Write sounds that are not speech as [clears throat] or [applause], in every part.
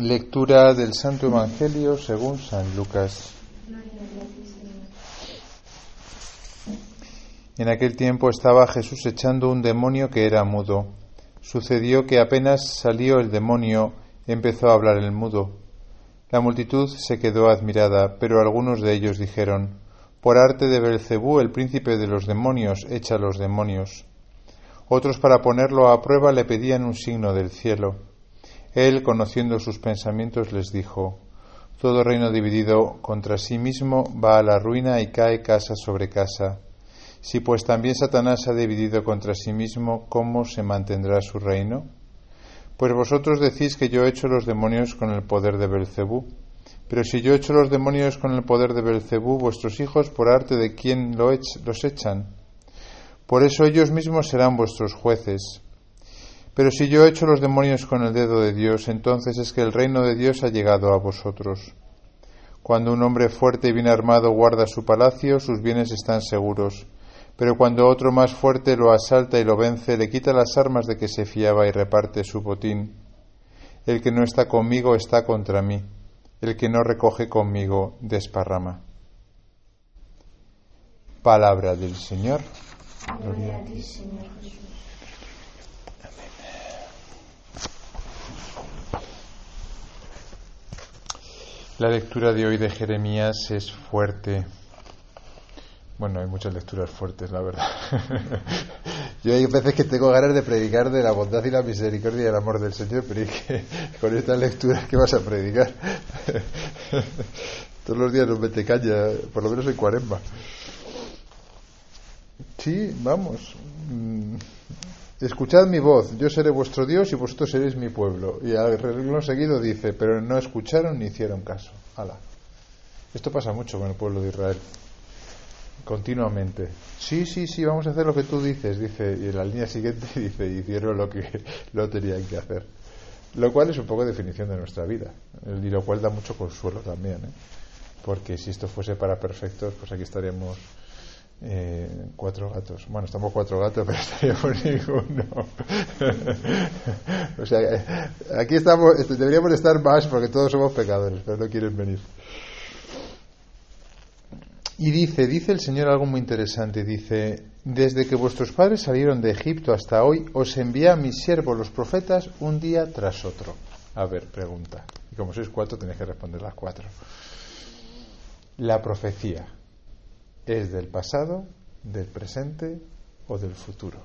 Lectura del Santo Evangelio según San Lucas. En aquel tiempo estaba Jesús echando un demonio que era mudo. Sucedió que apenas salió el demonio, empezó a hablar el mudo. La multitud se quedó admirada, pero algunos de ellos dijeron: Por arte de Belcebú, el príncipe de los demonios, echa los demonios. Otros, para ponerlo a prueba, le pedían un signo del cielo. Él, conociendo sus pensamientos, les dijo, Todo reino dividido contra sí mismo va a la ruina y cae casa sobre casa. Si pues también Satanás ha dividido contra sí mismo, ¿cómo se mantendrá su reino? Pues vosotros decís que yo he hecho los demonios con el poder de Belcebú. Pero si yo he hecho los demonios con el poder de Belcebú, vuestros hijos, por arte de quién lo los echan. Por eso ellos mismos serán vuestros jueces. Pero si yo he hecho los demonios con el dedo de Dios, entonces es que el reino de Dios ha llegado a vosotros. Cuando un hombre fuerte y bien armado guarda su palacio, sus bienes están seguros. Pero cuando otro más fuerte lo asalta y lo vence, le quita las armas de que se fiaba y reparte su botín. El que no está conmigo está contra mí. El que no recoge conmigo desparrama. Palabra del Señor. Gloria Señor Jesús. La lectura de hoy de Jeremías es fuerte. Bueno, hay muchas lecturas fuertes, la verdad. [laughs] Yo hay veces que tengo ganas de predicar de la bondad y la misericordia y el amor del Señor, pero es que [laughs] con estas lecturas, ¿qué vas a predicar? [laughs] Todos los días nos mete caña, por lo menos en cuaresma. Sí, vamos. Escuchad mi voz, yo seré vuestro Dios y vosotros seréis mi pueblo. Y al renglón seguido dice, pero no escucharon ni hicieron caso. Ala. Esto pasa mucho con el pueblo de Israel. Continuamente. Sí, sí, sí, vamos a hacer lo que tú dices, dice. Y en la línea siguiente [laughs] dice, hicieron lo que lo tenían que hacer. Lo cual es un poco definición de nuestra vida. Y lo cual da mucho consuelo también. ¿eh? Porque si esto fuese para perfectos, pues aquí estaríamos eh, cuatro gatos. Bueno, estamos cuatro gatos, [laughs] pero estaríamos ninguno. [laughs] o sea, aquí estamos, este, deberíamos estar más porque todos somos pecadores, pero no quieren venir. Y dice, dice el Señor algo muy interesante, dice, desde que vuestros padres salieron de Egipto hasta hoy, os envía a mis siervos los profetas un día tras otro. A ver, pregunta. Y como sois cuatro, tenéis que responder las cuatro. La profecía es del pasado, del presente o del futuro.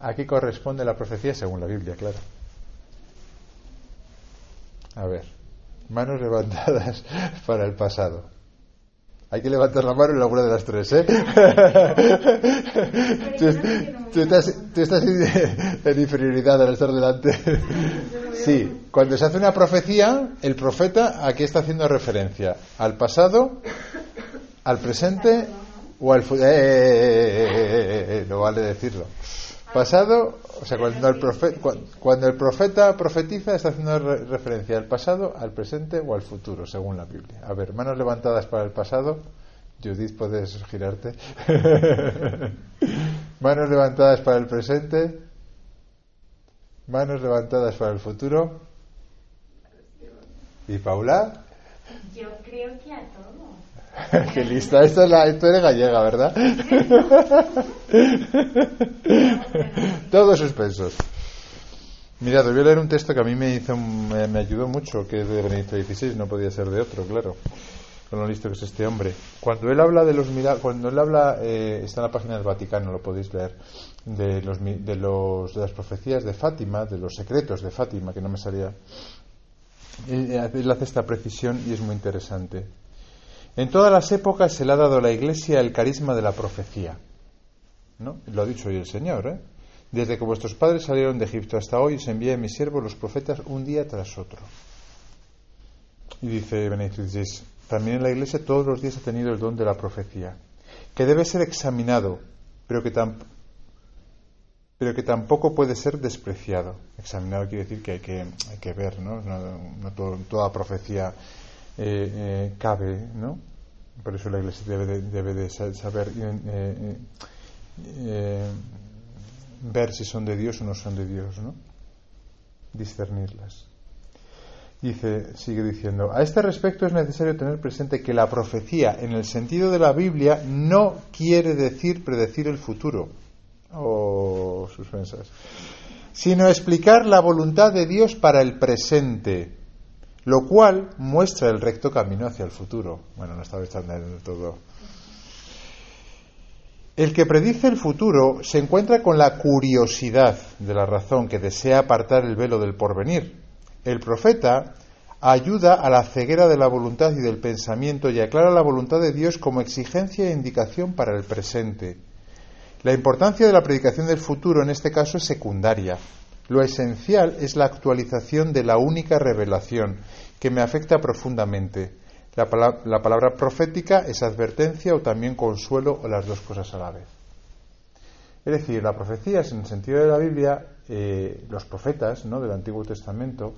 Aquí corresponde la profecía según la Biblia, claro. A ver, manos levantadas [laughs] para el pasado. Hay que levantar la mano en alguna de las tres, ¿eh? tú, estás, tú estás en inferioridad al estar delante. Sí, cuando se hace una profecía, el profeta a qué está haciendo referencia? ¿Al pasado? ¿Al presente? ¿O al futuro? Eh, no vale decirlo. Pasado, o sea, cuando el, profeta, cuando el profeta profetiza está haciendo referencia al pasado, al presente o al futuro, según la Biblia. A ver, manos levantadas para el pasado. Judith, puedes girarte. [laughs] manos levantadas para el presente. Manos levantadas para el futuro. ¿Y Paula? Yo creo que a todo. [laughs] Qué lista, esto es la, esto es gallega, ¿verdad? [laughs] Todos suspensos. Mirad, os voy a leer un texto que a mí me hizo, me, me ayudó mucho, que es de Benedicto XVI, no podía ser de otro, claro con lo listo que es este hombre. Cuando él habla de los cuando él habla, eh, está en la página del Vaticano, lo podéis leer, de, los, de, los, de las profecías de Fátima, de los secretos de Fátima, que no me salía. Él, él hace esta precisión y es muy interesante. En todas las épocas se le ha dado a la Iglesia el carisma de la profecía. ¿No? Lo ha dicho hoy el Señor, ¿eh? Desde que vuestros padres salieron de Egipto hasta hoy, se envía a mis siervos los profetas un día tras otro. Y dice Benedicto XVI, también en la Iglesia todos los días ha tenido el don de la profecía, que debe ser examinado, pero que, pero que tampoco puede ser despreciado. Examinado quiere decir que hay que, hay que ver. No, toda profecía eh, eh, cabe, ¿no? Por eso la Iglesia debe de, saber eh, ver si son de Dios o no son de Dios, ¿no? Discernirlas. Dice, sigue diciendo, a este respecto es necesario tener presente que la profecía, en el sentido de la Biblia, no quiere decir predecir el futuro. O oh, suspensas. Sino explicar la voluntad de Dios para el presente, lo cual muestra el recto camino hacia el futuro. Bueno, no estaba echando del todo. El que predice el futuro se encuentra con la curiosidad de la razón que desea apartar el velo del porvenir el profeta ayuda a la ceguera de la voluntad y del pensamiento y aclara la voluntad de Dios como exigencia e indicación para el presente. La importancia de la predicación del futuro en este caso es secundaria. Lo esencial es la actualización de la única revelación que me afecta profundamente. La, palabra, profética es advertencia o también consuelo o las dos cosas a la vez. Es decir, la profecía es en el sentido de la Biblia eh, los profetas ¿no? del Antiguo Testamento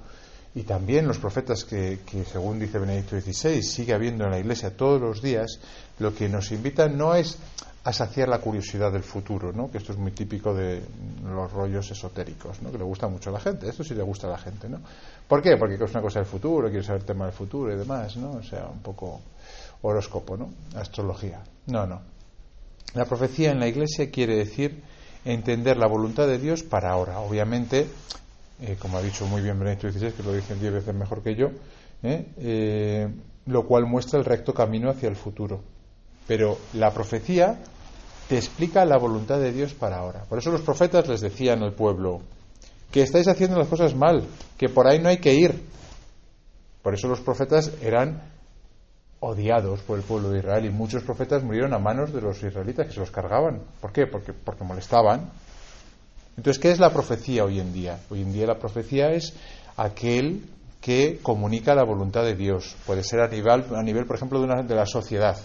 y también los profetas que, según dice Benedicto XVI, sigue habiendo en la Iglesia todos los días, lo que nos invitan no es a saciar la curiosidad del futuro, ¿no? que esto es muy típico de los rollos esotéricos, ¿no? que le gusta mucho a la gente, esto sí le gusta a la gente. ¿no? ¿Por qué? Porque es una cosa del futuro, quiere saber el tema del futuro y demás, ¿no? o sea, un poco horóscopo, ¿no? astrología. No, no. La profecía en la Iglesia quiere decir entender la voluntad de Dios para ahora. Obviamente, eh, como ha dicho muy bien Benedicto XVI, que lo dicen diez veces mejor que yo, ¿eh? Eh, lo cual muestra el recto camino hacia el futuro. Pero la profecía te explica la voluntad de Dios para ahora. Por eso los profetas les decían al pueblo que estáis haciendo las cosas mal, que por ahí no hay que ir. Por eso los profetas eran odiados por el pueblo de Israel y muchos profetas murieron a manos de los israelitas que se los cargaban. ¿Por qué? Porque, porque molestaban. Entonces, ¿qué es la profecía hoy en día? Hoy en día la profecía es aquel que comunica la voluntad de Dios. Puede ser a nivel, a nivel por ejemplo, de, una, de la sociedad.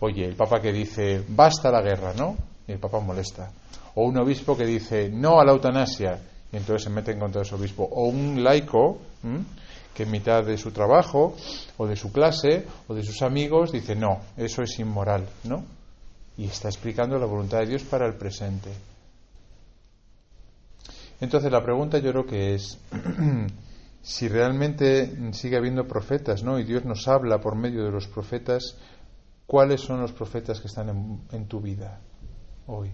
Oye, el Papa que dice, basta la guerra, ¿no? Y el Papa molesta. O un obispo que dice, no a la eutanasia, y entonces se mete en contra de ese obispo. O un laico que en mitad de su trabajo o de su clase o de sus amigos dice no, eso es inmoral, ¿no? Y está explicando la voluntad de Dios para el presente. Entonces la pregunta yo creo que es [clears throat] si realmente sigue habiendo profetas, ¿no? Y Dios nos habla por medio de los profetas, ¿cuáles son los profetas que están en, tu vida hoy?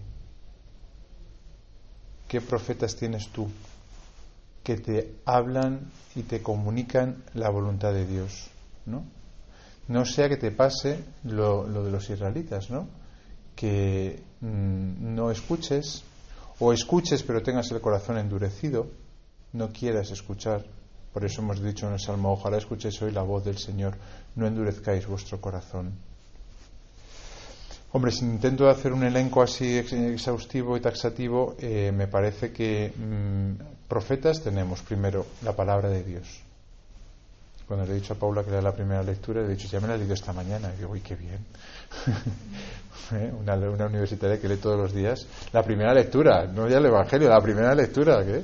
¿Qué profetas tienes tú? que te hablan y te comunican la voluntad de Dios, ¿no? No sea que te pase lo, de los israelitas, ¿no? Que mm, no escuches o escuches pero tengas el corazón endurecido, no quieras escuchar. Por eso hemos dicho en el Salmo, ojalá escuchéis hoy la voz del Señor, no endurezcáis vuestro corazón. Hombre, si intento hacer un elenco así exhaustivo y taxativo, eh, me parece que mm, profetas tenemos primero la palabra de Dios. Cuando le he dicho a Paula que era la primera lectura, le he dicho, ya me la he leído esta mañana. Y digo, uy, qué bien. [laughs] ¿Eh? una, universitaria que lee todos los días. La primera lectura, no ya el Evangelio, la primera lectura. ¿qué?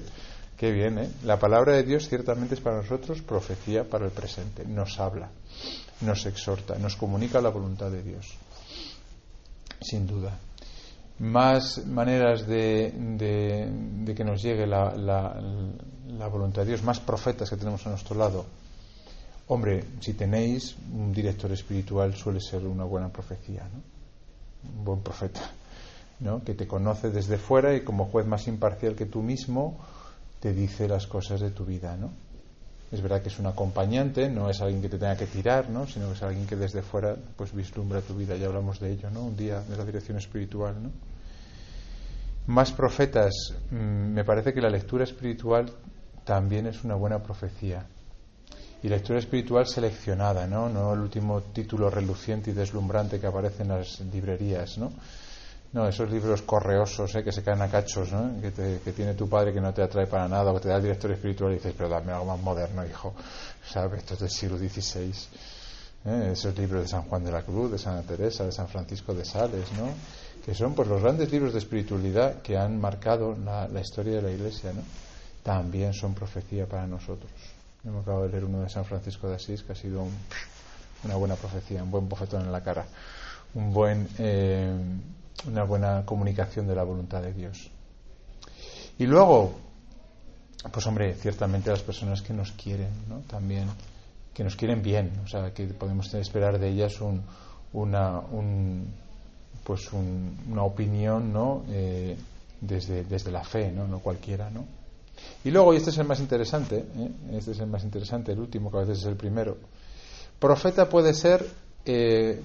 Qué bien, ¿eh? La palabra de Dios ciertamente es para nosotros profecía para el presente. Nos habla, nos exhorta, nos comunica la voluntad de Dios sin duda. Más maneras de, de, que nos llegue la, la, voluntad de Dios, más profetas que tenemos a nuestro lado. Hombre, si tenéis un director espiritual suele ser una buena profecía, ¿no? un buen profeta, ¿no? que te conoce desde fuera y como juez más imparcial que tú mismo te dice las cosas de tu vida, ¿no? Es verdad que es un acompañante, no es alguien que te tenga que tirar, ¿no? sino que es alguien que desde fuera pues vislumbra tu vida. Ya hablamos de ello, ¿no? Un día de la dirección espiritual, ¿no? Más profetas. Mm, me parece que la lectura espiritual también es una buena profecía. Y lectura espiritual seleccionada, ¿no? No el último título reluciente y deslumbrante que aparece en las librerías, ¿no? No, esos libros correosos ¿eh? que se caen a cachos, ¿no? que, que, tiene tu padre que no te atrae para nada, o que te da el director espiritual y dices, pero dame algo más moderno, hijo. ¿Sabes? Esto es del siglo XVI. ¿eh? Esos libros de San Juan de la Cruz, de Santa Teresa, de San Francisco de Sales, ¿no? que son pues los grandes libros de espiritualidad que han marcado la, historia de la Iglesia, ¿no? también son profecía para nosotros. Hemos acabado de leer uno de San Francisco de Asís que ha sido una buena profecía, un buen bofetón en la cara, un buen. Eh, una buena comunicación de la voluntad de Dios. Y luego, pues hombre, ciertamente las personas que nos quieren, ¿no? También, que nos quieren bien, o sea, que podemos esperar de ellas un, una, un, pues una opinión, ¿no? Eh, desde, desde la fe, ¿no? No cualquiera, ¿no? Y luego, y este es el más interesante, ¿eh? este es el más interesante, el último, que a veces es el primero. Profeta puede ser, eh,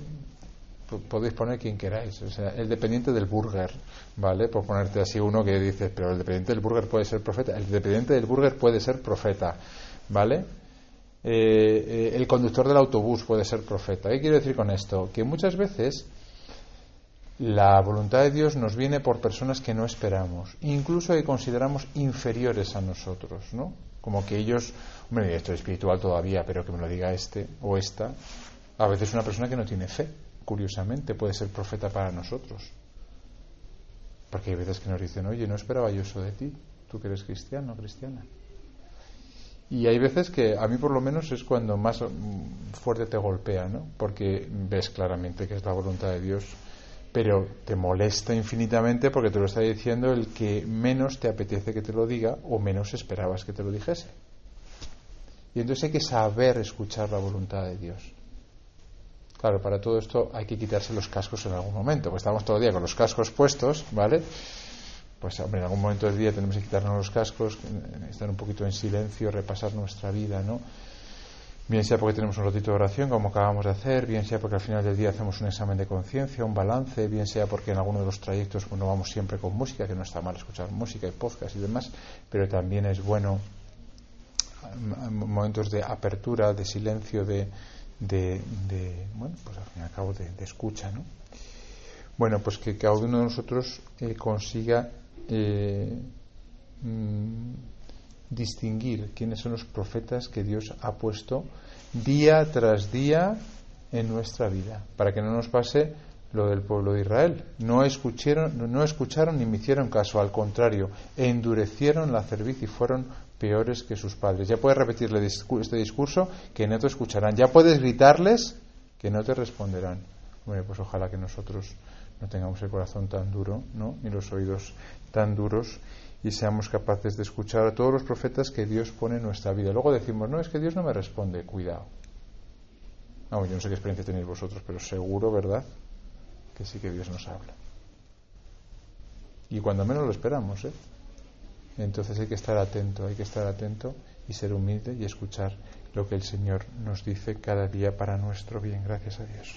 podéis poner quien queráis, o sea, el dependiente del burger, ¿vale? Por ponerte así uno que dice, pero el dependiente del burger puede ser profeta. El dependiente del burger puede ser profeta, ¿vale? Eh, el conductor del autobús puede ser profeta. ¿Qué quiero decir con esto? Que muchas veces la voluntad de Dios nos viene por personas que no esperamos, incluso que consideramos inferiores a nosotros, ¿no? Como que ellos, hombre, esto es espiritual todavía, pero que me lo diga este o esta. A veces una persona que no tiene fe, curiosamente, puede ser profeta para nosotros. Porque hay veces que nos dicen, oye, no esperaba yo eso de ti, tú que eres cristiano cristiana. Y hay veces que a mí por lo menos es cuando más mm, fuerte te golpea, ¿no? Porque ves claramente que es la voluntad de Dios pero te molesta infinitamente porque te lo está diciendo el que menos te apetece que te lo diga o menos esperabas que te lo dijese. Y entonces hay que saber escuchar la voluntad de Dios. Claro, para todo esto hay que quitarse los cascos en algún momento, porque estamos todo el día con los cascos puestos, ¿vale? Pues hombre, en algún momento del día tenemos que quitarnos los cascos, estar un poquito en silencio, repasar nuestra vida, ¿no? bien sea porque tenemos un ratito de oración, como acabamos de hacer, bien sea porque al final del día hacemos un examen de conciencia, un balance, bien sea porque en alguno de los trayectos pues, no vamos siempre con música, que no está mal escuchar música y podcast y demás, pero también es bueno momentos de apertura, de silencio, de, de, bueno, pues al fin y al cabo de, escucha, ¿no? Bueno, pues que cada uno de nosotros eh, consiga eh, mm, distinguir quiénes son los profetas que Dios ha puesto día tras día en nuestra vida, para que no nos pase lo del pueblo de Israel. No escucharon, no escucharon ni me hicieron caso, al contrario, endurecieron la cerviz y fueron peores que sus padres. Ya puedes repetirle este discurso que no te escucharán. Ya puedes gritarles que no te responderán. Bueno, pues ojalá que nosotros no tengamos el corazón tan duro, ¿no? ni los oídos tan duros y seamos capaces de escuchar a todos los profetas que Dios pone en nuestra vida. Luego decimos, no, es que Dios no me responde, cuidado. No, yo no sé qué experiencia tenéis vosotros, pero seguro, ¿verdad? Que sí que Dios nos habla. Y cuando menos lo esperamos, ¿eh? Entonces hay que estar atento, hay que estar atento y ser humilde y escuchar lo que el Señor nos dice cada día para nuestro bien. Gracias a Dios.